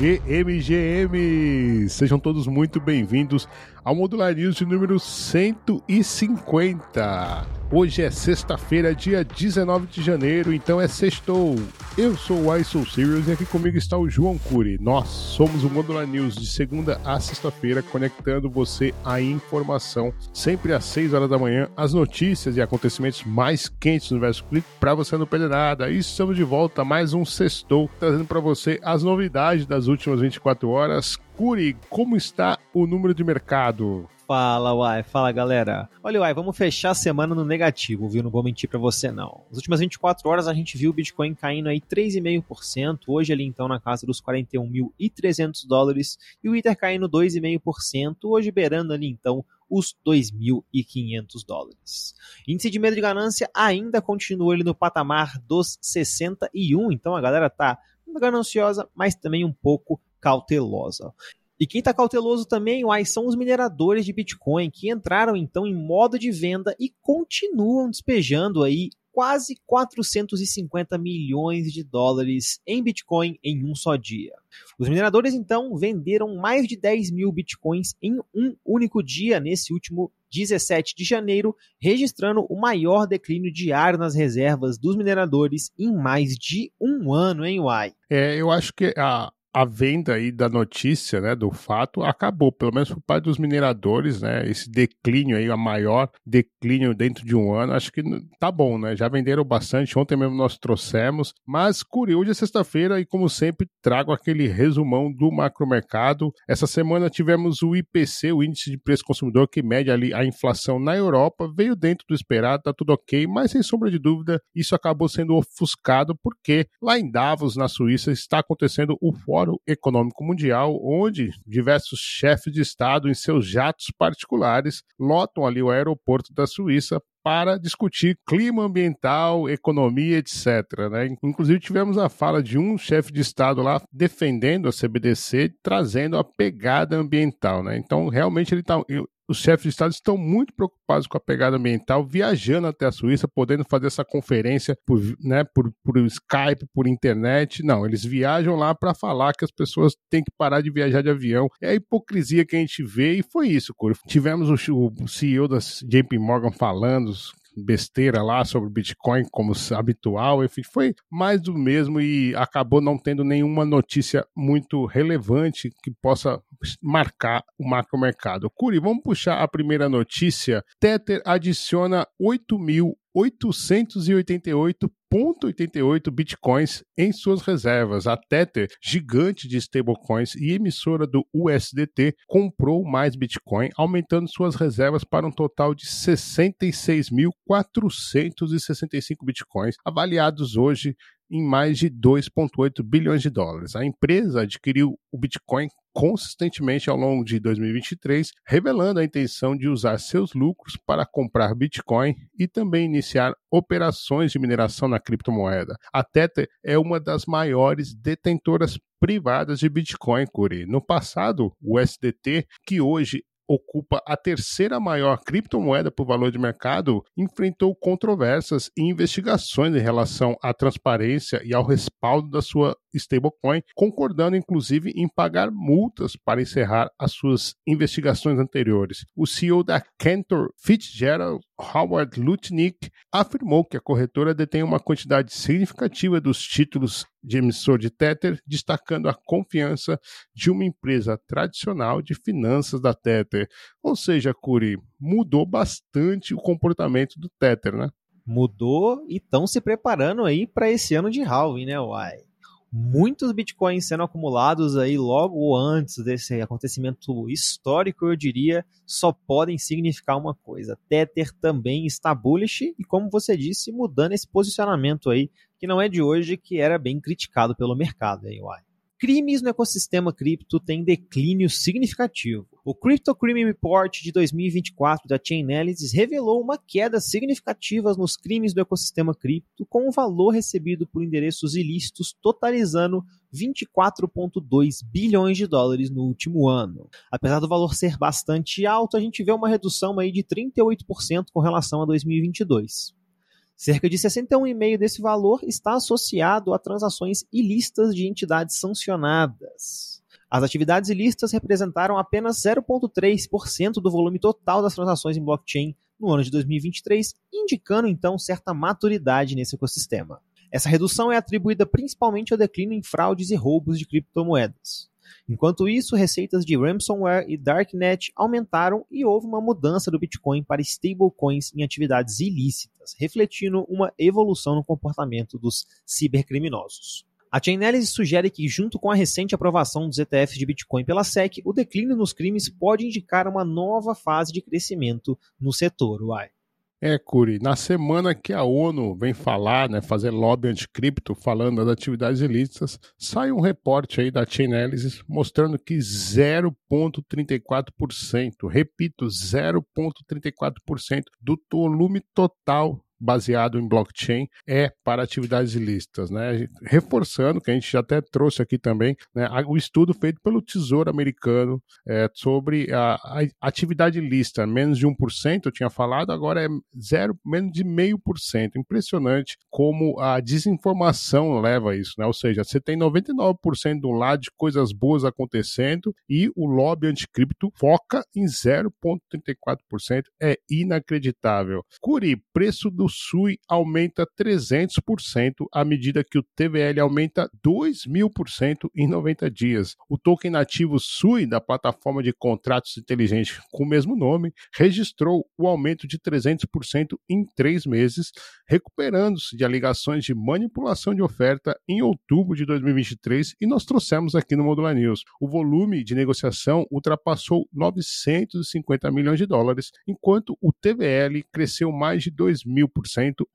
GMGM! Sejam todos muito bem-vindos ao Modular News de número 150. Hoje é sexta-feira, dia 19 de janeiro, então é sextou. Eu sou o ISO Serious e aqui comigo está o João Cury. Nós somos o Modular News de segunda a sexta-feira, conectando você à informação, sempre às 6 horas da manhã, as notícias e acontecimentos mais quentes no universo Click para você não perder nada. E estamos de volta, mais um sextou, trazendo para você as novidades das últimas 24 horas. Curi, como está o número de mercado? Fala, Uai. Fala, galera. Olha, Uai, vamos fechar a semana no negativo, viu? Não vou mentir para você, não. Nas últimas 24 horas a gente viu o Bitcoin caindo aí 3,5%, hoje ali então na casa dos 41.300 dólares, e o Ether caindo 2,5%, hoje beirando ali então os 2.500 dólares. Índice de medo de ganância ainda continua ali no patamar dos 61, então a galera tá gananciosa, mas também um pouco cautelosa. E quem está cauteloso também, uai, são os mineradores de Bitcoin que entraram então em modo de venda e continuam despejando aí quase 450 milhões de dólares em Bitcoin em um só dia. Os mineradores então venderam mais de 10 mil Bitcoins em um único dia nesse último 17 de janeiro, registrando o maior declínio diário nas reservas dos mineradores em mais de um ano, hein, Uai? É, eu acho que a, a venda aí da notícia, né, do fato, acabou, pelo menos por parte dos mineradores, né, esse declínio aí, a maior declínio dentro de um ano, acho que tá bom, né, já venderam bastante, ontem mesmo nós trouxemos, mas curioso é sexta-feira e como sempre trago aquele resumão do macromercado. Essa semana tivemos o IPC, o Índice de Preço Consumidor, que mede ali a inflação na Europa, veio dentro do esperado, tá tudo ok, mas sem sombra de dúvida, isso acabou sendo ofuscado porque lá em Davos, na Suíça, está acontecendo o Fórum Fórum Econômico Mundial, onde diversos chefes de Estado, em seus jatos particulares, lotam ali o aeroporto da Suíça para discutir clima ambiental, economia, etc. Né? Inclusive tivemos a fala de um chefe de Estado lá defendendo a CBDC, trazendo a pegada ambiental. Né? Então, realmente, ele tá, os chefes de Estado estão muito preocupados com a pegada ambiental, viajando até a Suíça, podendo fazer essa conferência por, né, por, por Skype, por internet. Não, eles viajam lá para falar que as pessoas têm que parar de viajar de avião. É a hipocrisia que a gente vê e foi isso, Curi. Tivemos o, o CEO da JP Morgan falando besteira lá sobre Bitcoin, como habitual, enfim, foi mais do mesmo e acabou não tendo nenhuma notícia muito relevante que possa marcar o macro mercado. Curi, vamos puxar a primeira notícia. Tether adiciona 8 mil 888,88 bitcoins em suas reservas. A Tether, gigante de stablecoins e emissora do USDT, comprou mais bitcoin, aumentando suas reservas para um total de 66.465 bitcoins, avaliados hoje em mais de 2,8 bilhões de dólares. A empresa adquiriu o Bitcoin consistentemente ao longo de 2023, revelando a intenção de usar seus lucros para comprar Bitcoin e também iniciar operações de mineração na criptomoeda. A Tether é uma das maiores detentoras privadas de Bitcoin, Curi. No passado, o SDT, que hoje ocupa a terceira maior criptomoeda por valor de mercado, enfrentou controvérsias e investigações em relação à transparência e ao respaldo da sua stablecoin, concordando inclusive em pagar multas para encerrar as suas investigações anteriores. O CEO da Cantor Fitzgerald, Howard Lutnick, afirmou que a corretora detém uma quantidade significativa dos títulos de emissor de Tether, destacando a confiança de uma empresa tradicional de finanças da Tether. Ou seja, Curi, mudou bastante o comportamento do Tether, né? Mudou e estão se preparando aí para esse ano de halving, né, Uai? Muitos bitcoins sendo acumulados aí logo antes desse acontecimento histórico, eu diria, só podem significar uma coisa. Tether também está bullish e, como você disse, mudando esse posicionamento aí, que não é de hoje, que era bem criticado pelo mercado aí, uai crimes no ecossistema cripto têm declínio significativo. O Crypto Crime Report de 2024 da Chainalysis revelou uma queda significativa nos crimes do ecossistema cripto, com o valor recebido por endereços ilícitos totalizando 24,2 bilhões de dólares no último ano. Apesar do valor ser bastante alto, a gente vê uma redução aí de 38% com relação a 2022. Cerca de 61,5% desse valor está associado a transações ilícitas de entidades sancionadas. As atividades ilícitas representaram apenas 0,3% do volume total das transações em blockchain no ano de 2023, indicando então certa maturidade nesse ecossistema. Essa redução é atribuída principalmente ao declínio em fraudes e roubos de criptomoedas. Enquanto isso, receitas de ransomware e darknet aumentaram e houve uma mudança do Bitcoin para stablecoins em atividades ilícitas, refletindo uma evolução no comportamento dos cibercriminosos. A Chainalysis sugere que, junto com a recente aprovação dos ETFs de Bitcoin pela SEC, o declínio nos crimes pode indicar uma nova fase de crescimento no setor. Uai. É, Curi, na semana que a ONU vem falar, né, fazer lobby anticripto, falando das atividades ilícitas, sai um reporte aí da Chainalysis mostrando que 0,34%, repito, 0,34% do volume total baseado em blockchain é para atividades ilícitas, né? Reforçando que a gente já até trouxe aqui também, né, o estudo feito pelo Tesouro Americano é, sobre a, a, atividade ilícita, menos de 1%, eu tinha falado, agora é zero, menos de meio por cento. Impressionante como a desinformação leva a isso, né? Ou seja, você tem 99% do lado de coisas boas acontecendo e o lobby anticripto foca em 0,34%. É inacreditável. Curi, preço do SUI aumenta 300% à medida que o TVL aumenta 2 mil por cento em 90 dias. O token nativo SUI da plataforma de contratos inteligentes com o mesmo nome registrou o aumento de 300% em três meses, recuperando-se de alegações de manipulação de oferta em outubro de 2023 e nós trouxemos aqui no Modular News. O volume de negociação ultrapassou 950 milhões de dólares, enquanto o TVL cresceu mais de 2 mil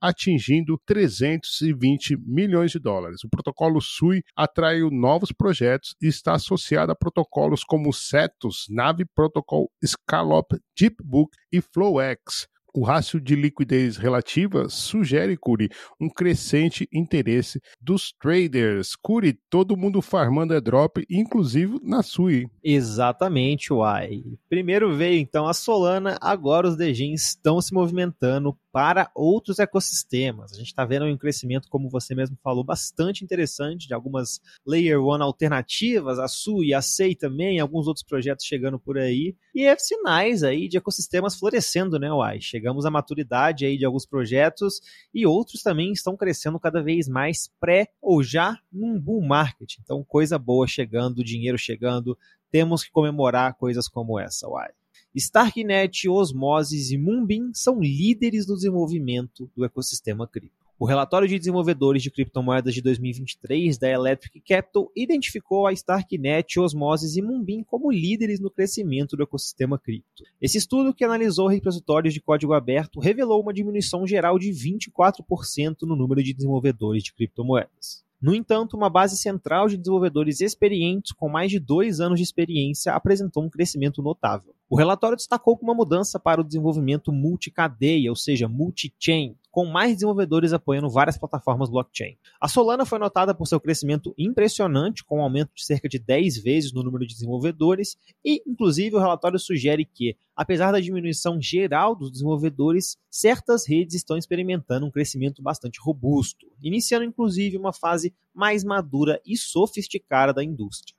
atingindo 320 milhões de dólares. O protocolo SUI atraiu novos projetos e está associado a protocolos como Cetus, Nave Protocol, Scallop, Deepbook e FlowX o rácio de liquidez relativa sugere, Curi, um crescente interesse dos traders. Curi, todo mundo farmando airdrop, inclusive na SUI. Exatamente, Uai. Primeiro veio então a Solana, agora os DGs estão se movimentando para outros ecossistemas. A gente está vendo um crescimento, como você mesmo falou, bastante interessante de algumas Layer One alternativas, a SUI, a SEI também, alguns outros projetos chegando por aí. E é sinais aí de ecossistemas florescendo, né, Uai? Chegamos à maturidade aí de alguns projetos e outros também estão crescendo cada vez mais pré ou já num bull market. Então, coisa boa chegando, dinheiro chegando. Temos que comemorar coisas como essa, Uai. Starknet, Osmosis e Moonbeam são líderes no desenvolvimento do ecossistema cripto. O relatório de desenvolvedores de criptomoedas de 2023 da Electric Capital identificou a Starknet, Osmosis e Moonbeam como líderes no crescimento do ecossistema cripto. Esse estudo, que analisou repositórios de código aberto, revelou uma diminuição geral de 24% no número de desenvolvedores de criptomoedas. No entanto, uma base central de desenvolvedores experientes com mais de dois anos de experiência apresentou um crescimento notável. O relatório destacou uma mudança para o desenvolvimento multicadeia, ou seja, multi-chain, com mais desenvolvedores apoiando várias plataformas blockchain. A Solana foi notada por seu crescimento impressionante, com um aumento de cerca de 10 vezes no número de desenvolvedores, e, inclusive, o relatório sugere que, apesar da diminuição geral dos desenvolvedores, certas redes estão experimentando um crescimento bastante robusto, iniciando, inclusive, uma fase mais madura e sofisticada da indústria.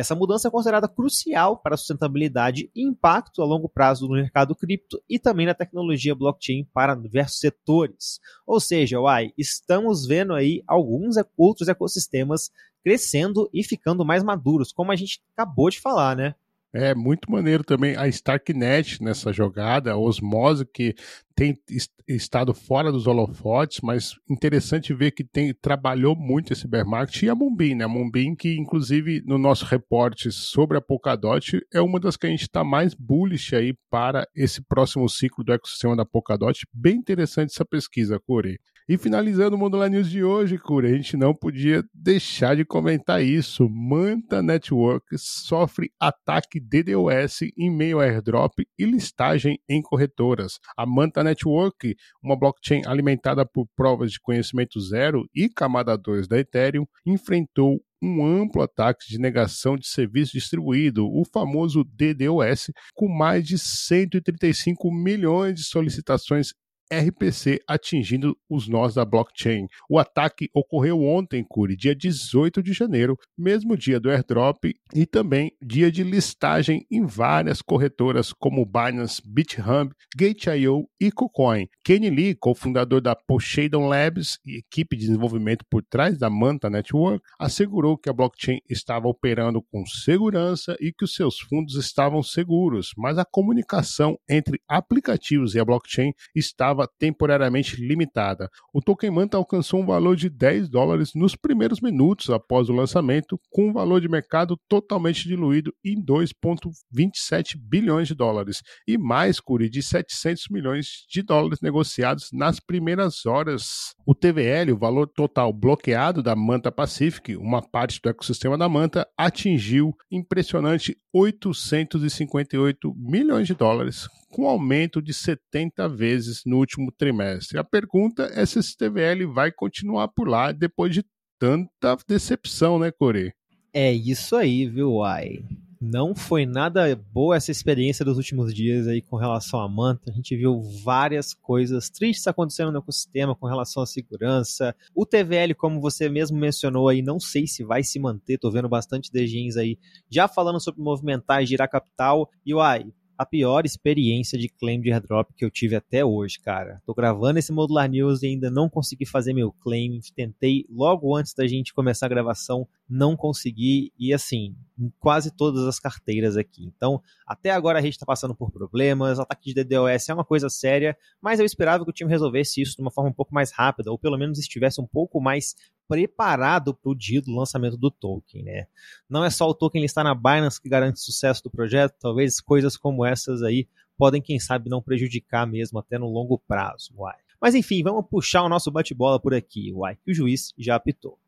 Essa mudança é considerada crucial para a sustentabilidade e impacto a longo prazo no mercado cripto e também na tecnologia blockchain para diversos setores. Ou seja, uai, estamos vendo aí alguns outros ecossistemas crescendo e ficando mais maduros, como a gente acabou de falar, né? É muito maneiro também a Starknet nessa jogada, a Osmose que tem estado fora dos holofotes, mas interessante ver que tem trabalhou muito esse bear market e a Mumbin, né? A Mumbin que inclusive no nosso reporte sobre a Polkadot é uma das que a gente está mais bullish aí para esse próximo ciclo do ecossistema da Polkadot. Bem interessante essa pesquisa, Corey. E finalizando o Modular News de hoje, Cura, a gente não podia deixar de comentar isso. Manta Network sofre ataque DDoS em meio a airdrop e listagem em corretoras. A Manta Network, uma blockchain alimentada por provas de conhecimento zero e camada 2 da Ethereum, enfrentou um amplo ataque de negação de serviço distribuído, o famoso DDoS, com mais de 135 milhões de solicitações RPC atingindo os nós da blockchain. O ataque ocorreu ontem, Curi, dia 18 de janeiro, mesmo dia do airdrop e também dia de listagem em várias corretoras como Binance, BitHub, Gate.io e KuCoin. Kenny Lee, cofundador da Poseidon Labs e equipe de desenvolvimento por trás da Manta Network, assegurou que a blockchain estava operando com segurança e que os seus fundos estavam seguros, mas a comunicação entre aplicativos e a blockchain estava temporariamente limitada. O token Manta alcançou um valor de 10 dólares nos primeiros minutos após o lançamento, com um valor de mercado totalmente diluído em 2,27 bilhões de dólares e mais, Curi, de 700 milhões de dólares negociados nas primeiras horas. O TVL, o valor total bloqueado da Manta Pacific, uma parte do ecossistema da Manta, atingiu impressionante 858 milhões de dólares, com aumento de 70 vezes no último trimestre. A pergunta é se esse TVL vai continuar por lá depois de tanta decepção, né, Corey? É isso aí, viu, Uai? Não foi nada boa essa experiência dos últimos dias aí com relação à manta. A gente viu várias coisas tristes acontecendo no ecossistema com relação à segurança. O TVL, como você mesmo mencionou aí, não sei se vai se manter. Tô vendo bastante DGs aí já falando sobre movimentar e girar capital. E uai, a pior experiência de claim de airdrop que eu tive até hoje, cara. Tô gravando esse Modular News e ainda não consegui fazer meu claim. Tentei logo antes da gente começar a gravação, não consegui. E assim, em quase todas as carteiras aqui. Então, até agora a gente está passando por problemas, ataque de DDoS é uma coisa séria, mas eu esperava que o time resolvesse isso de uma forma um pouco mais rápida, ou pelo menos estivesse um pouco mais preparado para o dia do lançamento do token, né? Não é só o token estar na Binance que garante o sucesso do projeto, talvez coisas como essas aí podem, quem sabe, não prejudicar mesmo até no longo prazo, uai. Mas enfim, vamos puxar o nosso bate-bola por aqui, uai, que o juiz já apitou.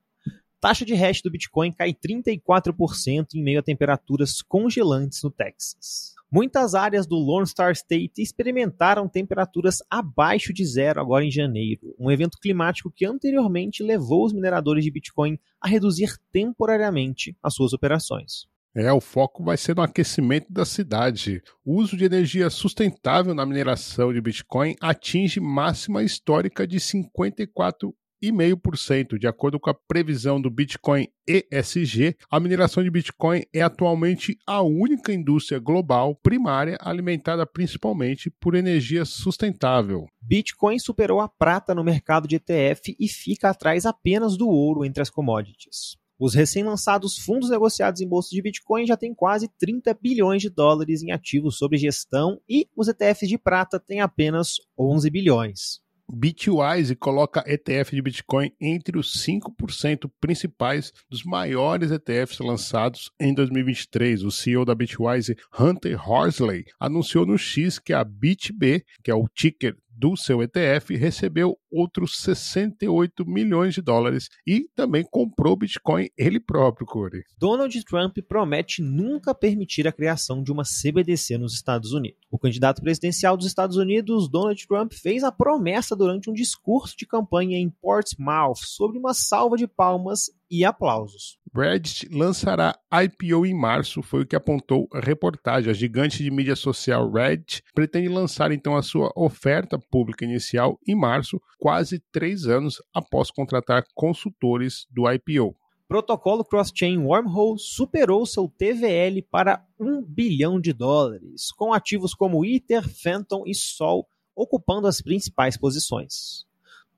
Taxa de hash do Bitcoin cai 34% em meio a temperaturas congelantes no Texas. Muitas áreas do Lone Star State experimentaram temperaturas abaixo de zero agora em janeiro, um evento climático que anteriormente levou os mineradores de Bitcoin a reduzir temporariamente as suas operações. É, o foco vai ser no aquecimento da cidade. O uso de energia sustentável na mineração de Bitcoin atinge máxima histórica de 54 0,5%. De acordo com a previsão do Bitcoin ESG, a mineração de Bitcoin é atualmente a única indústria global primária alimentada principalmente por energia sustentável. Bitcoin superou a prata no mercado de ETF e fica atrás apenas do ouro entre as commodities. Os recém-lançados fundos negociados em bolsa de Bitcoin já têm quase 30 bilhões de dólares em ativos sob gestão e os ETFs de prata têm apenas 11 bilhões. Bitwise coloca ETF de Bitcoin entre os 5% principais dos maiores ETFs lançados em 2023. O CEO da Bitwise, Hunter Horsley, anunciou no X que a BitB, que é o ticker do seu ETF recebeu outros 68 milhões de dólares e também comprou Bitcoin ele próprio, Corey. Donald Trump promete nunca permitir a criação de uma CBDC nos Estados Unidos. O candidato presidencial dos Estados Unidos, Donald Trump, fez a promessa durante um discurso de campanha em Portsmouth sobre uma salva de palmas e aplausos. Reddit lançará IPO em março, foi o que apontou a reportagem. A gigante de mídia social Reddit pretende lançar então a sua oferta pública inicial em março, quase três anos após contratar consultores do IPO. Protocolo Cross-Chain Wormhole superou seu TVL para 1 bilhão de dólares, com ativos como Ether, Phantom e Sol ocupando as principais posições.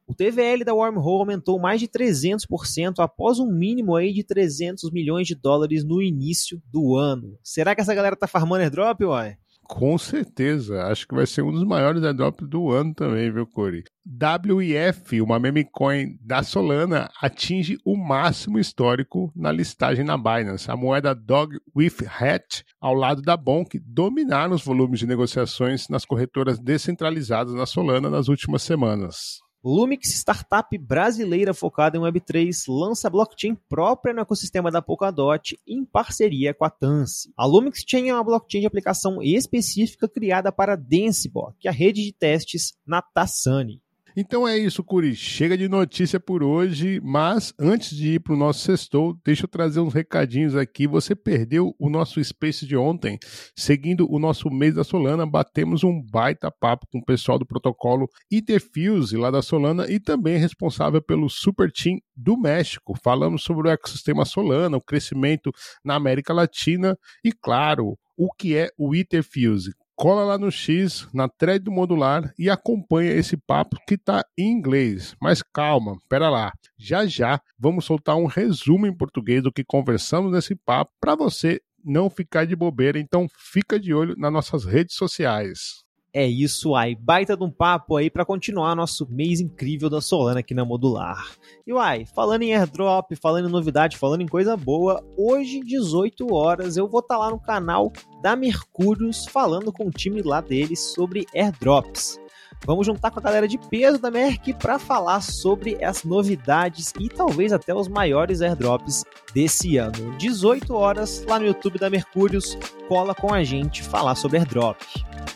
O TVL da Wormhole aumentou mais de 300% após um mínimo aí de 300 milhões de dólares no início do ano. Será que essa galera tá farmando airdrop, uai? Com certeza, acho que vai ser um dos maiores airdrops do ano também, viu, Corey? WIF, uma meme coin da Solana, atinge o máximo histórico na listagem na Binance. A moeda Dog with Hat, ao lado da Bonk, dominaram os volumes de negociações nas corretoras descentralizadas na Solana nas últimas semanas. Lumix, startup brasileira focada em Web3, lança blockchain própria no ecossistema da Polkadot em parceria com a Tanse. A Lumix Chain é uma blockchain de aplicação específica criada para Dancebot, que é a rede de testes na Tassani. Então é isso, Curi. Chega de notícia por hoje, mas antes de ir para o nosso sextou, deixa eu trazer uns recadinhos aqui. Você perdeu o nosso Space de ontem. Seguindo o nosso mês da Solana, batemos um baita papo com o pessoal do protocolo Interfuse lá da Solana e também responsável pelo Super Team do México. Falamos sobre o ecossistema Solana, o crescimento na América Latina e, claro, o que é o Etherfuse cola lá no X, na thread do modular e acompanha esse papo que está em inglês. Mas calma, pera lá. Já já vamos soltar um resumo em português do que conversamos nesse papo para você não ficar de bobeira. Então fica de olho nas nossas redes sociais. É isso aí, baita de um papo aí para continuar nosso mês incrível da Solana aqui na Modular. E uai, falando em airdrop, falando em novidade, falando em coisa boa, hoje 18 horas eu vou estar tá lá no canal da Mercúrios falando com o time lá deles sobre airdrops. Vamos juntar com a galera de peso da Merck para falar sobre as novidades e talvez até os maiores airdrops desse ano. 18 horas lá no YouTube da Mercúrios, cola com a gente falar sobre airdrop.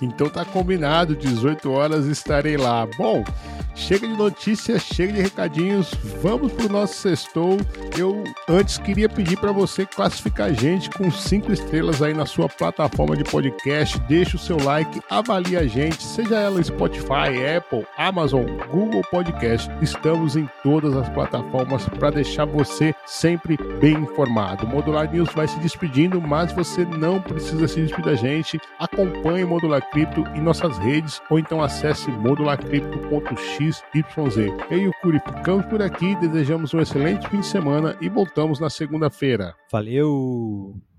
Então tá combinado, 18 horas estarei lá. Bom, chega de notícias, chega de recadinhos, vamos pro nosso sextou. Eu antes queria pedir para você classificar a gente com cinco estrelas aí na sua plataforma de podcast. Deixa o seu like, avalie a gente, seja ela Spotify, Apple, Amazon, Google Podcast. Estamos em todas as plataformas para deixar você sempre bem informado. Modular News vai se despedindo, mas você não precisa se despedir da gente. Acompanhe Modular Cripto em nossas redes ou então acesse modularcripto.xyz. Eu e o Curi ficamos por aqui, desejamos um excelente fim de semana e voltamos na segunda-feira. Valeu!